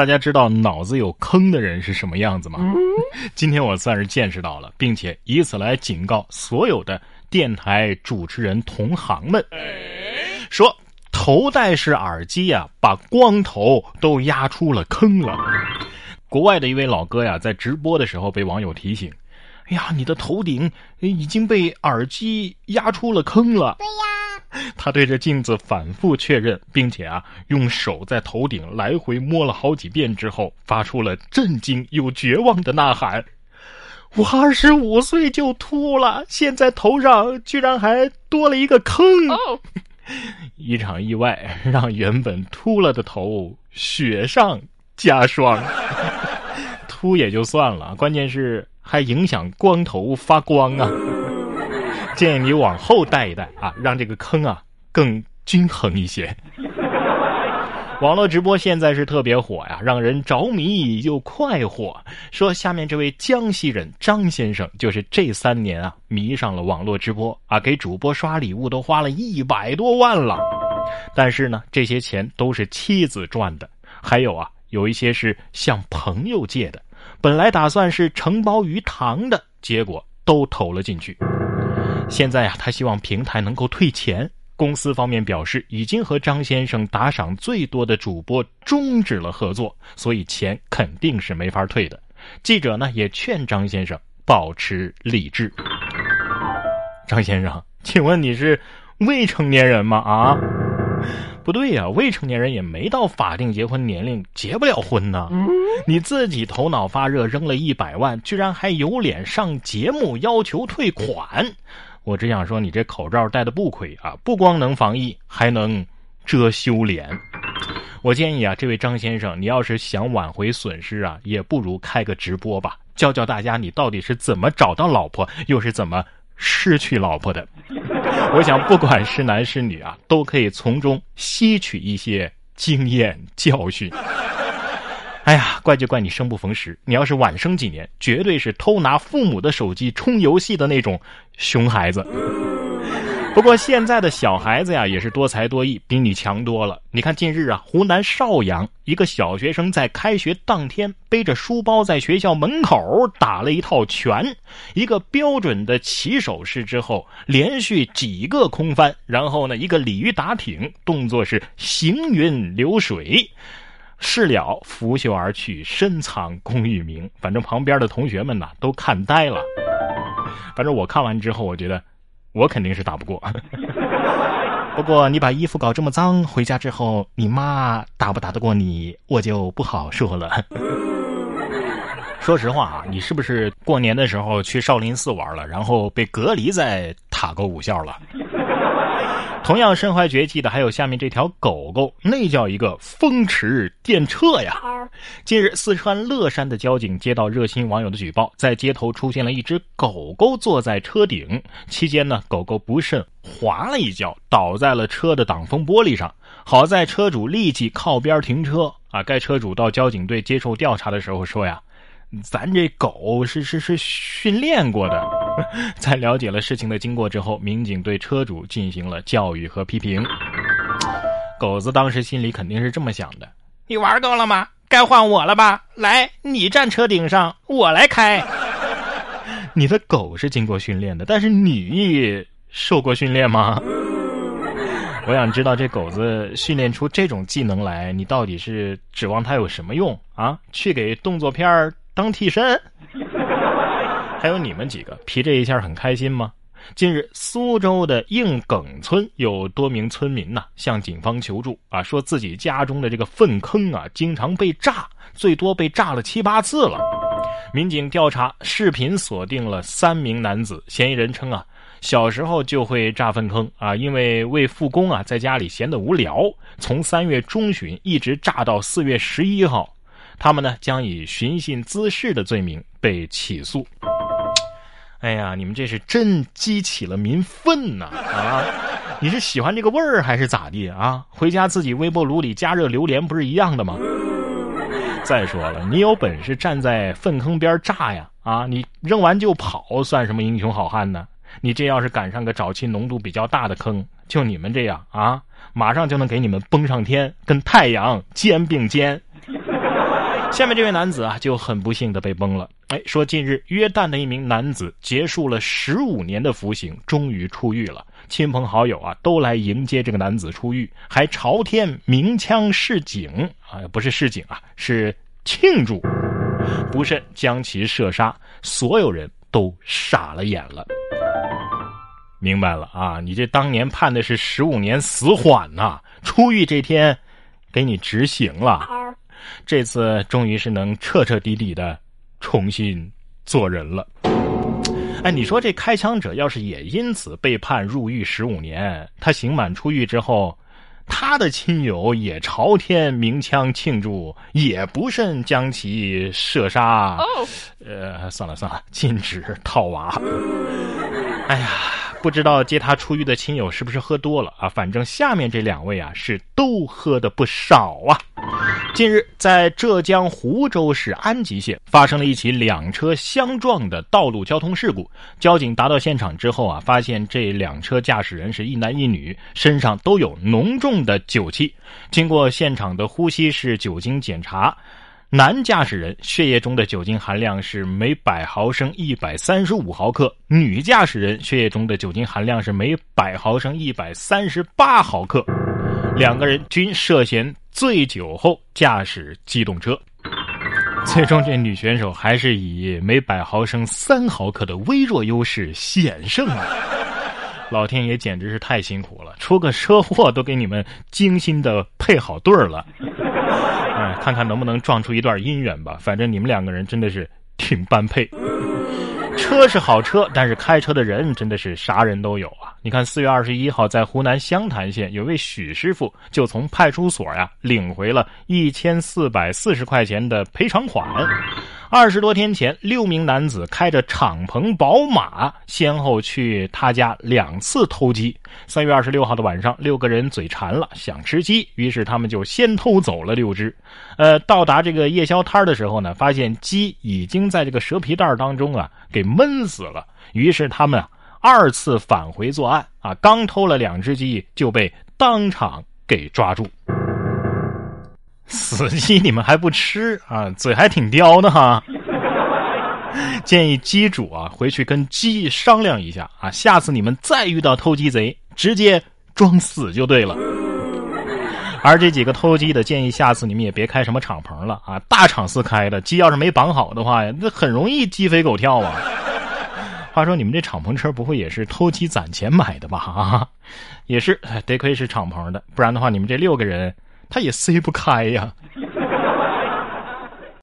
大家知道脑子有坑的人是什么样子吗？今天我算是见识到了，并且以此来警告所有的电台主持人同行们，说头戴式耳机呀，把光头都压出了坑了。国外的一位老哥呀，在直播的时候被网友提醒：“哎呀，你的头顶已经被耳机压出了坑了。”对呀，他对着镜子反复确认，并且啊，用手在头顶来回摸了好几遍之后，发出了震惊又绝望的呐喊：“我二十五岁就秃了，现在头上居然还多了一个坑！”一场意外让原本秃了的头雪上加霜。秃也就算了，关键是还影响光头发光啊！建议你往后带一带啊，让这个坑啊更均衡一些。网络直播现在是特别火呀，让人着迷又快活。说下面这位江西人张先生，就是这三年啊迷上了网络直播啊，给主播刷礼物都花了一百多万了。但是呢，这些钱都是妻子赚的，还有啊，有一些是向朋友借的。本来打算是承包鱼塘的，结果都投了进去。现在呀，他希望平台能够退钱。公司方面表示，已经和张先生打赏最多的主播终止了合作，所以钱肯定是没法退的。记者呢也劝张先生保持理智。张先生，请问你是未成年人吗？啊？不对呀，未成年人也没到法定结婚年龄，结不了婚呢。你自己头脑发热扔了一百万，居然还有脸上节目要求退款？我只想说，你这口罩戴的不亏啊，不光能防疫，还能遮羞脸。我建议啊，这位张先生，你要是想挽回损失啊，也不如开个直播吧，教教大家你到底是怎么找到老婆，又是怎么失去老婆的。我想，不管是男是女啊，都可以从中吸取一些经验教训。哎呀，怪就怪你生不逢时！你要是晚生几年，绝对是偷拿父母的手机充游戏的那种熊孩子。不过现在的小孩子呀，也是多才多艺，比你强多了。你看，近日啊，湖南邵阳一个小学生在开学当天背着书包在学校门口打了一套拳，一个标准的起手式之后，连续几个空翻，然后呢，一个鲤鱼打挺，动作是行云流水。事了，拂袖而去，深藏功与名。反正旁边的同学们呐，都看呆了。反正我看完之后，我觉得我肯定是打不过。不过你把衣服搞这么脏，回家之后你妈打不打得过你，我就不好说了。说实话啊，你是不是过年的时候去少林寺玩了，然后被隔离在塔沟武校了？同样身怀绝技的还有下面这条狗狗，那叫一个风驰电掣呀！近日，四川乐山的交警接到热心网友的举报，在街头出现了一只狗狗坐在车顶，期间呢，狗狗不慎滑了一跤，倒在了车的挡风玻璃上。好在车主立即靠边停车啊！该车主到交警队接受调查的时候说呀。咱这狗是是是训练过的，在了解了事情的经过之后，民警对车主进行了教育和批评。狗子当时心里肯定是这么想的：你玩够了吗？该换我了吧？来，你站车顶上，我来开。你的狗是经过训练的，但是你受过训练吗？我想知道这狗子训练出这种技能来，你到底是指望它有什么用啊？去给动作片儿？当替身，还有你们几个皮这一下很开心吗？近日，苏州的应耿村有多名村民呐向警方求助啊，说自己家中的这个粪坑啊经常被炸，最多被炸了七八次了。民警调查视频锁定了三名男子，嫌疑人称啊，小时候就会炸粪坑啊，因为为复工啊，在家里闲得无聊，从三月中旬一直炸到四月十一号。他们呢将以寻衅滋事的罪名被起诉。哎呀，你们这是真激起了民愤呐！啊，你是喜欢这个味儿还是咋地啊？回家自己微波炉里加热榴莲不是一样的吗？再说了，你有本事站在粪坑边炸呀！啊，你扔完就跑，算什么英雄好汉呢？你这要是赶上个沼气浓度比较大的坑，就你们这样啊，马上就能给你们崩上天，跟太阳肩并肩。下面这位男子啊，就很不幸的被崩了。哎，说近日约旦的一名男子结束了十五年的服刑，终于出狱了。亲朋好友啊，都来迎接这个男子出狱，还朝天鸣枪示警啊，不是示警啊，是庆祝。不慎将其射杀，所有人都傻了眼了。明白了啊，你这当年判的是十五年死缓呐，出狱这天给你执行了。这次终于是能彻彻底底的重新做人了。哎，你说这开枪者要是也因此被判入狱十五年，他刑满出狱之后，他的亲友也朝天鸣枪庆祝，也不慎将其射杀。呃，算了算了，禁止套娃。哎呀。不知道接他出狱的亲友是不是喝多了啊？反正下面这两位啊是都喝的不少啊。近日，在浙江湖州市安吉县发生了一起两车相撞的道路交通事故。交警达到现场之后啊，发现这两车驾驶人是一男一女，身上都有浓重的酒气。经过现场的呼吸式酒精检查。男驾驶人血液中的酒精含量是每百毫升一百三十五毫克，女驾驶人血液中的酒精含量是每百毫升一百三十八毫克，两个人均涉嫌醉酒后驾驶机动车。最终，这女选手还是以每百毫升三毫克的微弱优势险胜了。老天爷简直是太辛苦了，出个车祸都给你们精心的配好对儿了。哎，看看能不能撞出一段姻缘吧。反正你们两个人真的是挺般配。车是好车，但是开车的人真的是啥人都有啊。你看，四月二十一号，在湖南湘潭县，有位许师傅就从派出所呀领回了一千四百四十块钱的赔偿款。二十多天前，六名男子开着敞篷宝马，先后去他家两次偷鸡。三月二十六号的晚上，六个人嘴馋了，想吃鸡，于是他们就先偷走了六只。呃，到达这个夜宵摊的时候呢，发现鸡已经在这个蛇皮袋当中啊给闷死了。于是他们啊二次返回作案啊，刚偷了两只鸡就被当场给抓住。死鸡你们还不吃啊？嘴还挺刁的哈。建议鸡主啊回去跟鸡商量一下啊，下次你们再遇到偷鸡贼，直接装死就对了。而这几个偷鸡的，建议下次你们也别开什么敞篷了啊，大敞四开的鸡要是没绑好的话，那很容易鸡飞狗跳啊。他说你们这敞篷车不会也是偷鸡攒钱买的吧？也是，得亏是敞篷的，不然的话你们这六个人。他也塞不开呀。